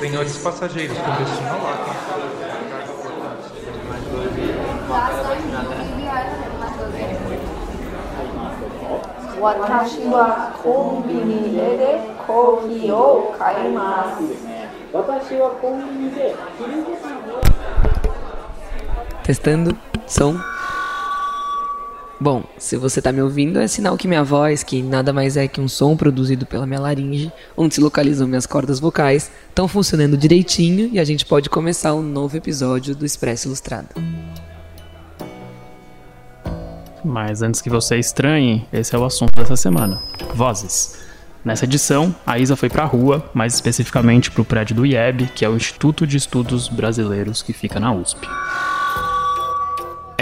Tem outros passageiros com destino ao o kaimasu. Watashi Testando som Bom, se você tá me ouvindo, é sinal que minha voz, que nada mais é que um som produzido pela minha laringe, onde se localizam minhas cordas vocais, estão funcionando direitinho e a gente pode começar um novo episódio do Expresso Ilustrado. Mas antes que você estranhe, esse é o assunto dessa semana: vozes. Nessa edição, a Isa foi pra rua, mais especificamente pro prédio do IEB, que é o Instituto de Estudos Brasileiros que fica na USP.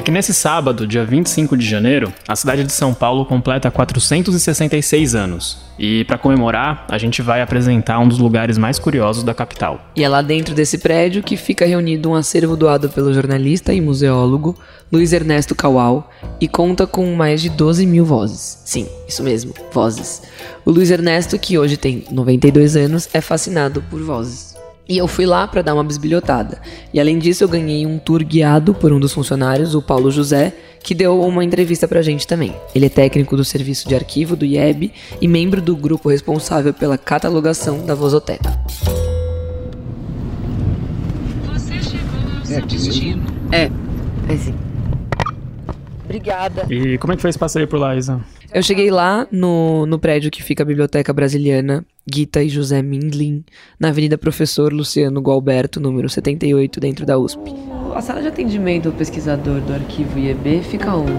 Que nesse sábado, dia 25 de janeiro, a cidade de São Paulo completa 466 anos. E para comemorar, a gente vai apresentar um dos lugares mais curiosos da capital. E é lá dentro desse prédio que fica reunido um acervo doado pelo jornalista e museólogo Luiz Ernesto Caual e conta com mais de 12 mil vozes. Sim, isso mesmo, vozes. O Luiz Ernesto, que hoje tem 92 anos, é fascinado por vozes. E eu fui lá para dar uma bisbilhotada. E além disso, eu ganhei um tour guiado por um dos funcionários, o Paulo José, que deu uma entrevista pra gente também. Ele é técnico do serviço de arquivo do IEB e membro do grupo responsável pela catalogação da Vozoteca. É, é sim. Obrigada. E como é que foi esse passeio por lá, Isa? Eu cheguei lá no, no prédio que fica a Biblioteca Brasiliana Guita e José Mindlin, na Avenida Professor Luciano Gualberto, número 78, dentro da USP. A sala de atendimento do pesquisador do arquivo IEB fica onde?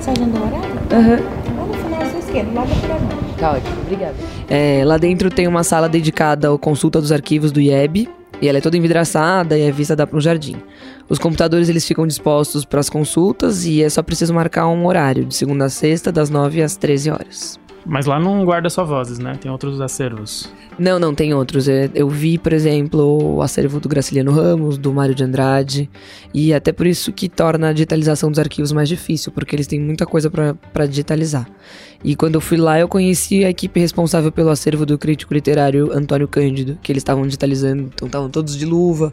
Sargento Dourado? Aham. Lá no final da sua esquerda, lá da. Tá ótimo, obrigada. É, lá dentro tem uma sala dedicada à consulta dos arquivos do IEB, e ela é toda envidraçada e a vista dá para um jardim. Os computadores eles ficam dispostos para as consultas e é só preciso marcar um horário, de segunda a sexta, das 9 às 13 horas. Mas lá não guarda só vozes, né? Tem outros acervos. Não, não, tem outros. É, Eu vi, por exemplo, o acervo do Graciliano Ramos, do Mário de Andrade, e até por isso que torna a digitalização dos arquivos mais difícil, porque eles têm muita coisa para digitalizar. E quando eu fui lá, eu conheci a equipe responsável pelo acervo do crítico literário Antônio Cândido, que eles estavam digitalizando, então estavam todos de luva,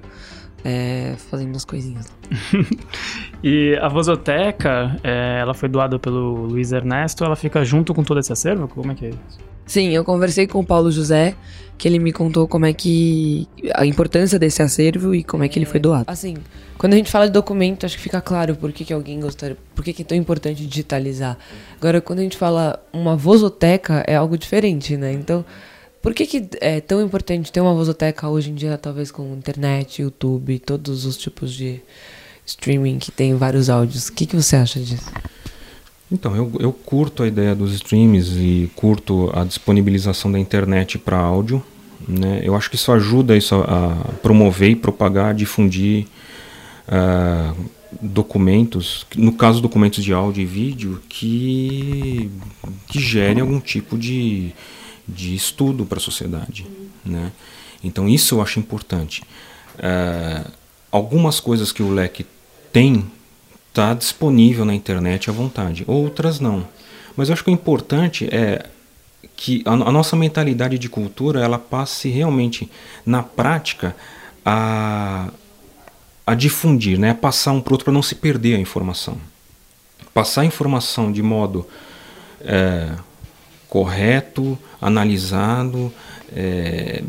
é, fazendo umas coisinhas. E a Vozoteca, é, ela foi doada pelo Luiz Ernesto, ela fica junto com todo esse acervo? Como é que é isso? Sim, eu conversei com o Paulo José, que ele me contou como é que. a importância desse acervo e como é que ele foi doado. Assim, quando a gente fala de documento, acho que fica claro por que, que alguém gostaria. por que, que é tão importante digitalizar. Agora, quando a gente fala uma vozoteca, é algo diferente, né? Então, por que, que é tão importante ter uma vozoteca hoje em dia, talvez com internet, YouTube, todos os tipos de streaming que tem vários áudios? O que, que você acha disso? Então, eu, eu curto a ideia dos streams e curto a disponibilização da internet para áudio. Né? Eu acho que isso ajuda isso a, a promover e propagar, difundir ah, documentos, no caso documentos de áudio e vídeo, que, que gerem algum tipo de, de estudo para a sociedade. Né? Então, isso eu acho importante. Ah, algumas coisas que o leque tem está disponível na internet à vontade, outras não. Mas eu acho que o importante é que a, a nossa mentalidade de cultura ela passe realmente na prática a, a difundir, né? a passar um para outro para não se perder a informação. Passar a informação de modo é, correto, analisado. é,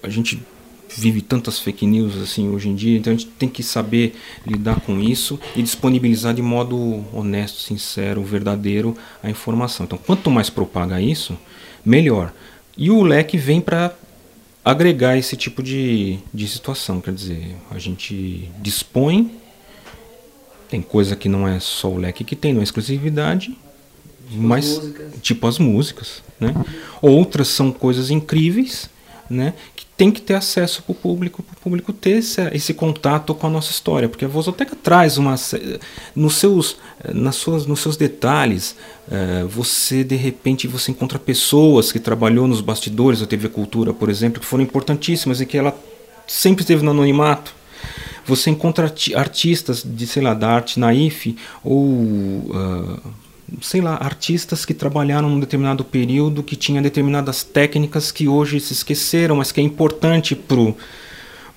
a gente vive tantas fake news assim hoje em dia, então a gente tem que saber lidar com isso e disponibilizar de modo honesto, sincero, verdadeiro a informação. Então, quanto mais propaga isso, melhor. E o leque vem para agregar esse tipo de, de situação, quer dizer, a gente dispõe, tem coisa que não é só o leque que tem, não é exclusividade, mas tipo as músicas, né? Outras são coisas incríveis, né? Que tem que ter acesso para o público, para o público ter esse, esse contato com a nossa história, porque a Vozoteca traz uma nos seus, nas suas, nos seus detalhes, eh, você de repente você encontra pessoas que trabalhou nos bastidores da TV Cultura, por exemplo, que foram importantíssimas e que ela sempre esteve no anonimato. Você encontra arti- artistas de, sei lá, da arte naif ou ah, sei lá, artistas que trabalharam num determinado período, que tinha determinadas técnicas que hoje se esqueceram, mas que é importante pro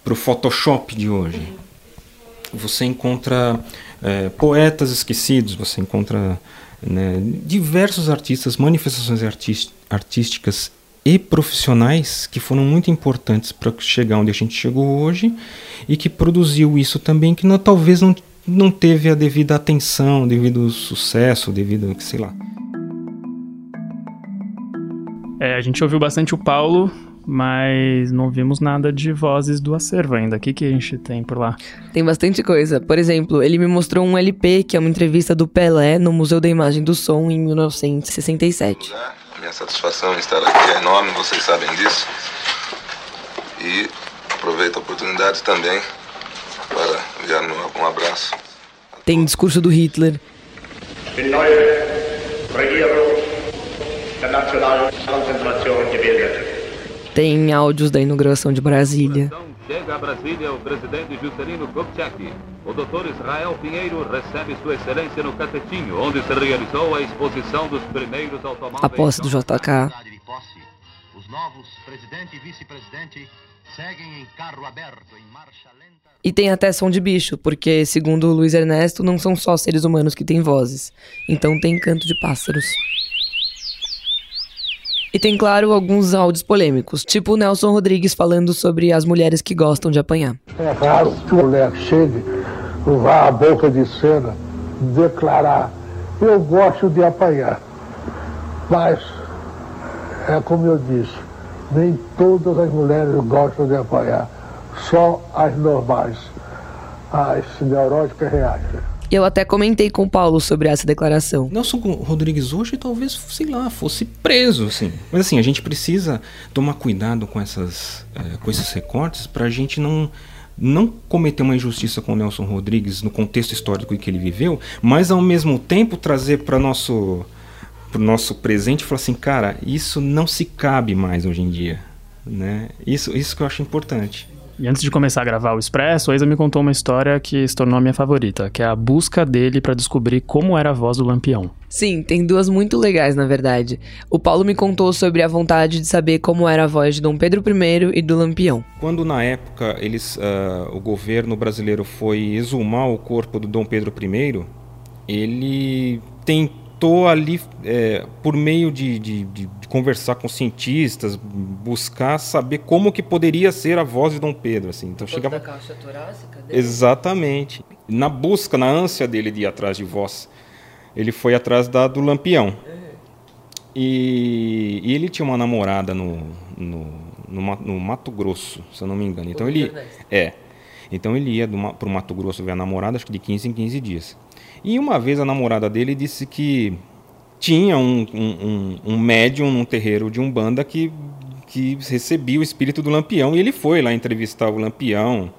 pro Photoshop de hoje. Você encontra é, poetas esquecidos, você encontra né, diversos artistas, manifestações artísticas e profissionais que foram muito importantes para chegar onde a gente chegou hoje e que produziu isso também que não, talvez não, não teve a devida atenção, devido sucesso, devido, sei lá. É, a gente ouviu bastante o Paulo, mas não vimos nada de vozes do acervo ainda. O que, que a gente tem por lá? Tem bastante coisa. Por exemplo, ele me mostrou um LP, que é uma entrevista do Pelé no Museu da Imagem do Som em 1967. né? Minha satisfação em estar aqui é enorme, vocês sabem disso. E aproveito a oportunidade também para um abraço. Tem discurso do Hitler. Tem áudios da inauguração de Brasília. Chega a Brasília o presidente Juscelino Kubitschek. O doutor Israel Pinheiro recebe sua excelência no Catetinho, onde se realizou a exposição dos primeiros automóveis. A posse do JK. Os novos presidente e vice-presidente seguem em carro aberto, em marcha lenta. E tem até som de bicho, porque, segundo o Luiz Ernesto, não são só seres humanos que têm vozes. Então tem canto de pássaros. E tem, claro, alguns áudios polêmicos, tipo o Nelson Rodrigues falando sobre as mulheres que gostam de apanhar. É raro que o mulher chegue, vá à boca de cena, declarar: Eu gosto de apanhar. Mas, é como eu disse, nem todas as mulheres gostam de apanhar, só as normais, as neuróticas reais. E eu até comentei com o Paulo sobre essa declaração. Nelson Rodrigues hoje talvez, sei lá, fosse preso, assim. Mas assim, a gente precisa tomar cuidado com, essas, é, com esses recortes para a gente não não cometer uma injustiça com o Nelson Rodrigues no contexto histórico em que ele viveu, mas ao mesmo tempo trazer para nosso pro nosso presente e falar assim, cara, isso não se cabe mais hoje em dia, né? Isso isso que eu acho importante. E antes de começar a gravar o Expresso, a Isa me contou uma história que se tornou a minha favorita, que é a busca dele para descobrir como era a voz do Lampião. Sim, tem duas muito legais, na verdade. O Paulo me contou sobre a vontade de saber como era a voz de Dom Pedro I e do Lampião. Quando na época eles, uh, o governo brasileiro foi exumar o corpo do Dom Pedro I, ele tentou ali, é, por meio de, de, de, conversar com cientistas, buscar saber como que poderia ser a voz de Dom Pedro. Assim. Então chegava. Da caixa torácica dele? Exatamente. Na busca, na ânsia dele de ir atrás de voz, ele foi atrás da do Lampião. E, e ele tinha uma namorada no, no, no, no, Mato Grosso, se eu não me engano. Então ele é. Então ele ia para o Mato Grosso ver a namorada, acho que de 15 em 15 dias. E uma vez a namorada dele disse que tinha um, um, um, médium num terreiro de Umbanda que, que recebia o espírito do Lampião. E ele foi lá entrevistar o Lampião.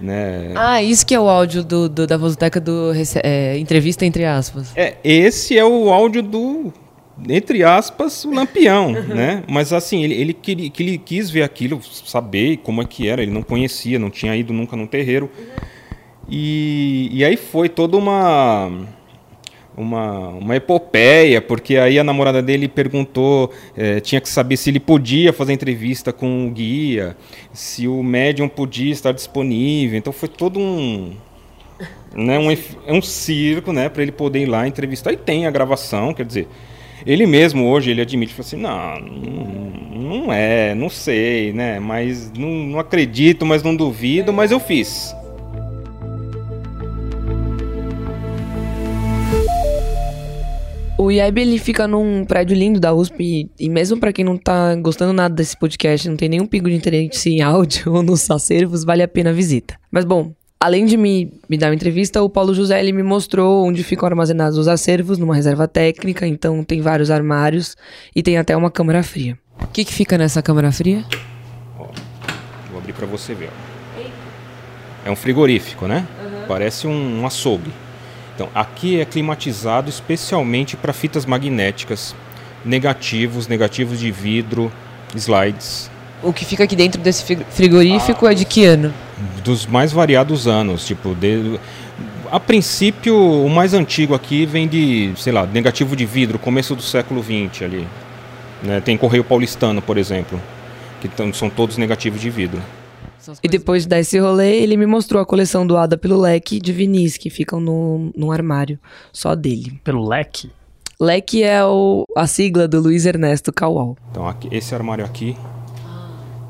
Né? Ah, isso que é o áudio do, do da Vozoteca do é, Entrevista Entre Aspas. É, esse é o áudio do entre aspas, o Lampião, né? Mas assim, ele, ele, que ele quis ver aquilo, saber como é que era, ele não conhecia, não tinha ido nunca num terreiro. E, e aí foi toda uma, uma, uma epopeia, porque aí a namorada dele perguntou, é, tinha que saber se ele podia fazer entrevista com o guia, se o médium podia estar disponível. Então foi todo um, né, um, um circo, né, para ele poder ir lá entrevistar. E tem a gravação, quer dizer, ele mesmo hoje ele admite, fala assim, não, não, é, não sei, né, mas não, não acredito, mas não duvido, mas eu fiz. O IEB ele fica num prédio lindo da USP e, e mesmo para quem não tá gostando nada desse podcast, não tem nenhum pingo de interesse em áudio ou nos acervos, vale a pena a visita. Mas bom, além de me, me dar uma entrevista, o Paulo José ele me mostrou onde ficam armazenados os acervos numa reserva técnica, então tem vários armários e tem até uma câmara fria. O que, que fica nessa câmara fria? Ó, vou abrir para você ver. Ó. É um frigorífico, né? Uhum. Parece um, um açougue. Então, aqui é climatizado especialmente para fitas magnéticas, negativos, negativos de vidro, slides. O que fica aqui dentro desse frigorífico ah, é de que ano? Dos mais variados anos, tipo, de, A princípio, o mais antigo aqui vem de, sei lá, negativo de vidro, começo do século XX ali. Né? Tem Correio Paulistano, por exemplo, que são todos negativos de vidro. E depois de dar esse rolê, ele me mostrou a coleção doada pelo Leque de vinis que ficam no, num armário só dele. Pelo Leque? Leque é o, a sigla do Luiz Ernesto Caual. Então, aqui- esse armário aqui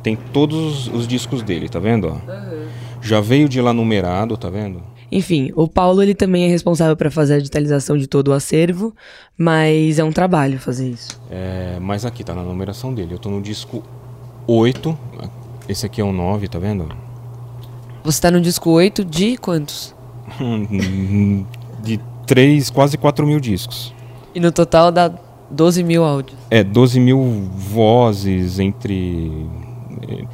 tem todos os discos dele, tá vendo? ó? Já veio de lá numerado, tá vendo? Enfim, o Paulo ele também é responsável para fazer a digitalização de todo o acervo, mas é um trabalho fazer isso. É, mas aqui tá na numeração dele. Eu tô no disco 8. Esse aqui é o 9, tá vendo? Você tá no disco 8 de quantos? De 3, quase 4 mil discos. E no total dá 12 mil áudios. É, 12 mil vozes entre. eh,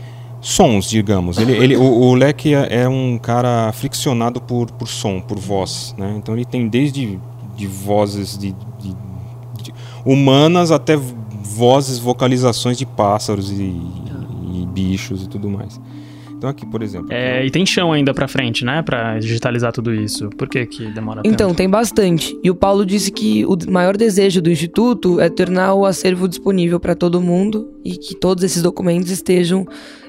Sons, digamos. Ele, ele, o, o Leque é, é um cara aficionado por, por som, por voz. Né? Então ele tem desde de vozes de, de- de humanas até vozes, vocalizações de pássaros e, e bichos e tudo mais. Então aqui, por exemplo. É, e tem chão ainda pra frente, né? Pra digitalizar tudo isso. Por que que demora Então, tanto? tem bastante. E o Paulo disse que o maior desejo do Instituto é tornar o acervo disponível para todo mundo e que todos esses documentos estejam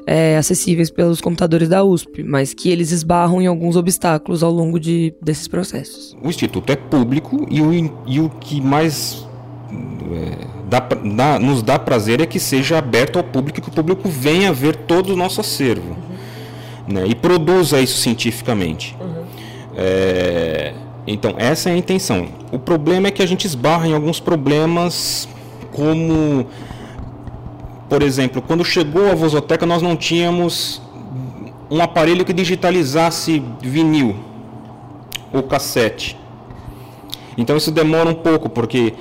é, acessíveis pelos computadores da USP, mas que eles esbarram em alguns obstáculos ao longo de, desses processos. O Instituto é público e o, e o que mais é, dá dá- nos dá prazer é que seja aberto ao público e que o público venha ver todo o nosso acervo né, e produza isso cientificamente. É, então, essa é a intenção. O problema é que a gente esbarra em alguns problemas, como, por exemplo, quando chegou a Vozoteca, nós não tínhamos um aparelho que digitalizasse vinil ou cassete. Então isso demora um pouco, porque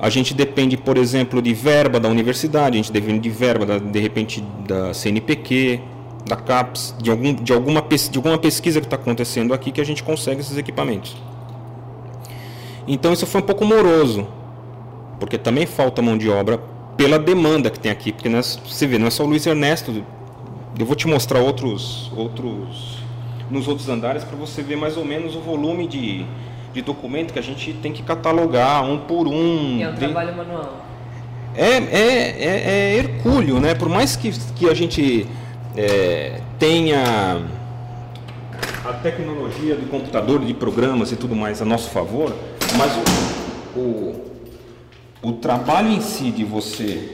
a gente depende, por exemplo, de verba da universidade, a gente depende de verba, da- de repente, da CNPq, da CAPES, de, algum, de, alguma, de alguma pesquisa que está acontecendo aqui que a gente consegue esses equipamentos. Então isso foi um pouco moroso, porque também falta mão de obra pela demanda que tem aqui, porque é- você vê, não é só o Luiz Ernesto, eu vou te mostrar outros, outros nos outros andares para você ver mais ou menos o volume de, de documento que a gente tem que catalogar um por um. De- manual. é, é, é, é hercúleo, né? Por mais que, que a gente é, tenha a tecnologia do computador, de programas e tudo mais a nosso favor, mas o, o, o trabalho em si de você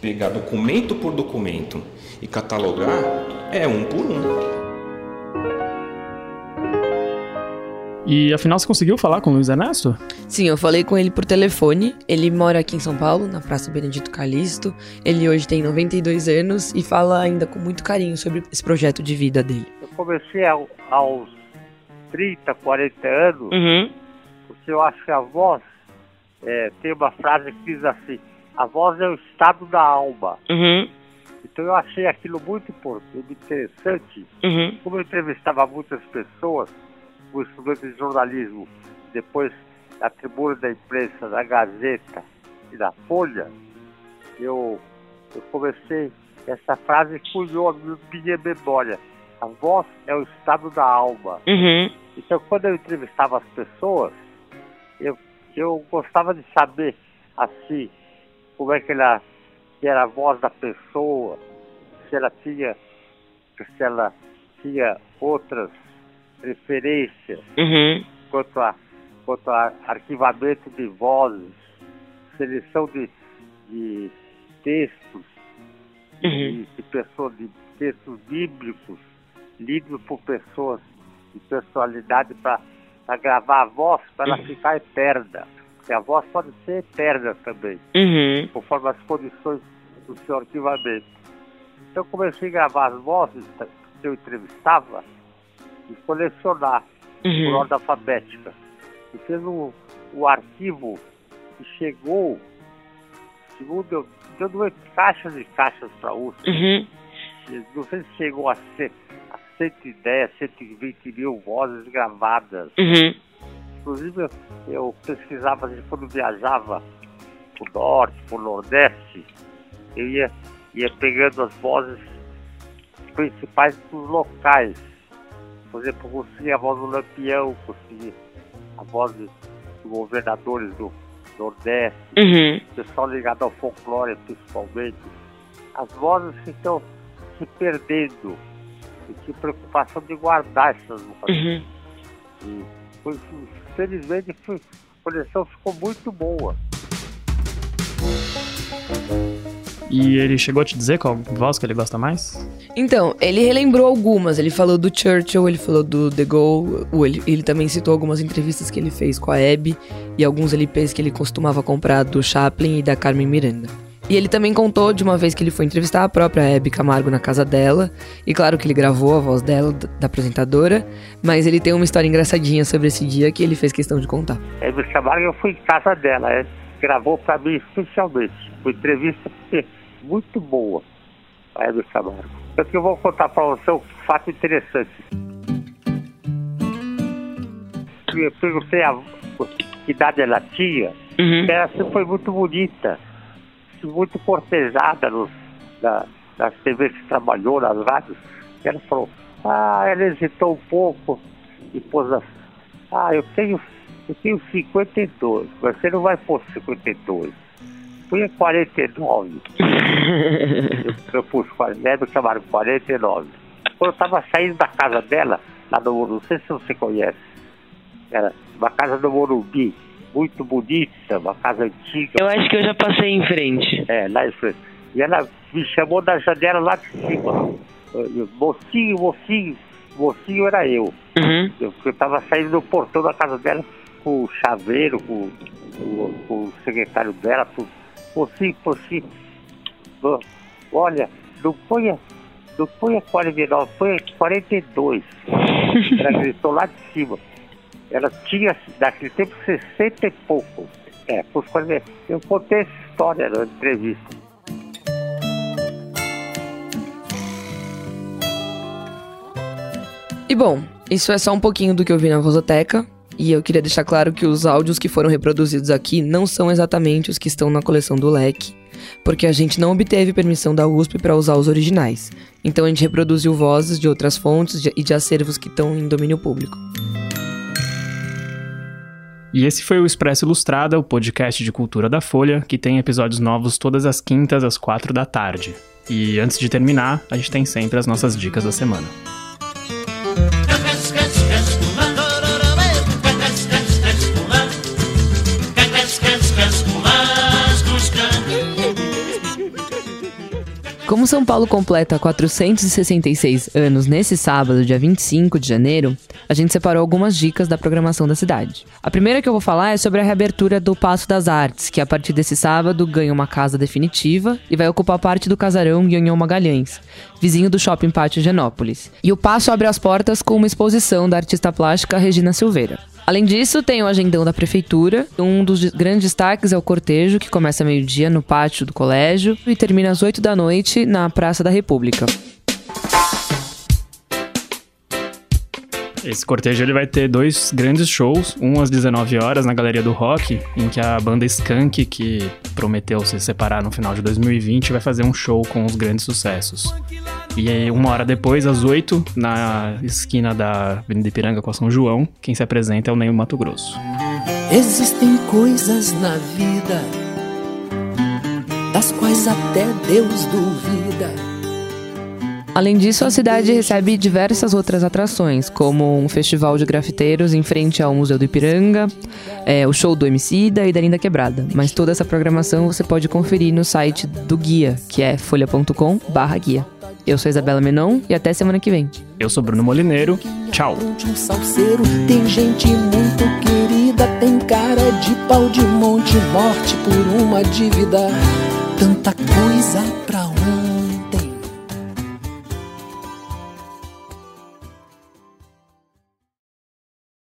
pegar documento por documento e catalogar é um por um. E afinal você conseguiu falar com o Luiz Ernesto? Sim, eu falei com ele por telefone. Ele mora aqui em São Paulo, na Praça Benedito Calixto. Ele hoje tem 92 anos e fala ainda com muito carinho sobre esse projeto de vida dele. Eu comecei ao- aos 30, 40 anos, Uhum. porque eu acho que a voz é, tem uma frase que diz assim, a voz é o estado da alma. Uhum. Então eu achei aquilo muito importante, interessante. Uhum. Como eu entrevistava muitas pessoas, o estudante de jornalismo, depois da tribuna da imprensa, da Gazeta e da Folha, eu, eu comecei, essa frase cunhou a mi- minha memória. A voz é o estado da alma. Uhum. Então, quando eu entrevistava as pessoas, eu, eu gostava de saber, assim, como é que ela, que era a voz da pessoa, se ela tinha, se ela tinha outras preferências Uhum. quanto a, quanto a arquivamento de vozes, seleção de, de textos, de, de pessoas, de textos bíblicos, lidos por pessoas de personalidade para gravar a voz, para ela ficar eterna. Porque a voz pode ser eterna também, Uhum. conforme as condições do seu arquivamento. Então eu comecei a gravar as vozes que eu entrevistava e colecionar Uhum. por ordem alfabética. E fez um, um arquivo que chegou, segundo eu, eu doei caixas e caixas para a USP. Uhum. Não sei se chegou a, ser, a 110, 120 mil vozes gravadas. Uhum. Inclusive, eu, eu pesquisava assim, quando viajava pro norte, pro nordeste, eu ia, ia pegando as vozes principais dos locais Por exemplo, consegui a voz do Lampião, consegui a voz dos governadores do Nordeste, Uhum. pessoal ligado ao folclore principalmente. As vozes que estão se perdendo. E tinha preocupação de guardar essas vozes. Uhum. E foi, felizmente a coleção ficou muito boa. E ele chegou a te dizer qual voz que ele gosta mais? Então, ele relembrou algumas. Ele falou do Churchill, ele falou do The Go. Ele, ele também citou algumas entrevistas que ele fez com a Abby e alguns LPs que ele costumava comprar do Chaplin e da Carmen Miranda. E ele também contou de uma vez que ele foi entrevistar a própria Abby Camargo na casa dela. E claro que ele gravou a voz dela, da apresentadora. Mas ele tem uma história engraçadinha sobre esse dia que ele fez questão de contar. Aí me chamaram e eu fui em casa dela. é, gravou pra mim especialmente. Foi entrevista muito boa. A Hebe Camargo. Tanto que eu vou contar pra você um fato interessante. Eu perguntei a que idade ela tinha. Ela sempre foi muito bonita. Muito cortejada nos, na, nas TVs que trabalhou, nas rádios. Ela falou, ah, ela hesitou um pouco e pôs as ah, eu tenho, eu tenho 52, mas você não vai pôr 52. Põe 49. eu, eu pus 40, né, me chamaram 49. Quando eu tava saindo da casa dela, lá no Morumbi, não sei se você conhece, era uma casa do Morumbi, muito bonita, uma casa antiga. Eu acho que eu já passei em frente. É, lá em frente. E ela me chamou da janela lá de cima. Eu- eu, Mocinho, mocinho, mocinho era eu. Uhum. Eu, eu tava saindo do portão da casa dela com o chaveiro, com, com- com o secretário dela, tudo. Mocinho, ó, olha, não ponha, não ponha 49, ponha 42. Ela gritou lá de cima. Ela tinha, naquele tempo, 60 e pouco. É, por 40. Eu contei essa história na entrevista. E bom, isso é só um pouquinho do que eu vi na Vozoteca. E eu queria deixar claro que os áudios que foram reproduzidos aqui não são exatamente os que estão na coleção do Leque, porque a gente não obteve permissão da USP para usar os originais. Então a gente reproduziu vozes de outras fontes e de acervos que estão em domínio público. E esse foi o Expresso Ilustrada, o podcast de cultura da Folha, que tem episódios novos todas as quintas às quatro da tarde. E antes de terminar, a gente tem sempre as nossas dicas da semana. Como São Paulo completa 466 anos nesse sábado, dia 25 de janeiro, a gente separou algumas dicas da programação da cidade. A primeira que eu vou falar é sobre a reabertura do Passo das Artes, que a partir desse sábado ganha uma casa definitiva e vai ocupar parte do casarão Guignol Magalhães, vizinho do Shopping Pátio Genópolis. E o Passo abre as portas com uma exposição da artista plástica Regina Silveira. Além disso, tem o agendão da prefeitura. Um dos de- grandes destaques é o cortejo, que começa meio-dia no pátio do colégio e termina às 8 da noite na Praça da República. Esse cortejo ele vai ter dois grandes shows, um às 19 horas na Galeria do Rock, em que a banda Skank, que prometeu se separar no final de 2020, vai fazer um show com os grandes sucessos. E aí, uma hora depois, às 8, na esquina da Avenida Ipiranga com a São João, quem se apresenta é o Neil Mato Grosso. Existem coisas na vida das quais até Deus duvida. Além disso, a cidade recebe diversas outras atrações, como um festival de grafiteiros em frente ao Museu do Ipiranga, é, o show do Emicida e da Linda Quebrada. Mas toda essa programação você pode conferir no site do Guia, que é folha.com barra guia. Eu sou Isabela Menon e até semana que vem. Eu sou Bruno Molineiro, tchau! Salseiro, tem gente muito querida, tem cara de pau de monte, morte por uma dívida. Tanta coisa pra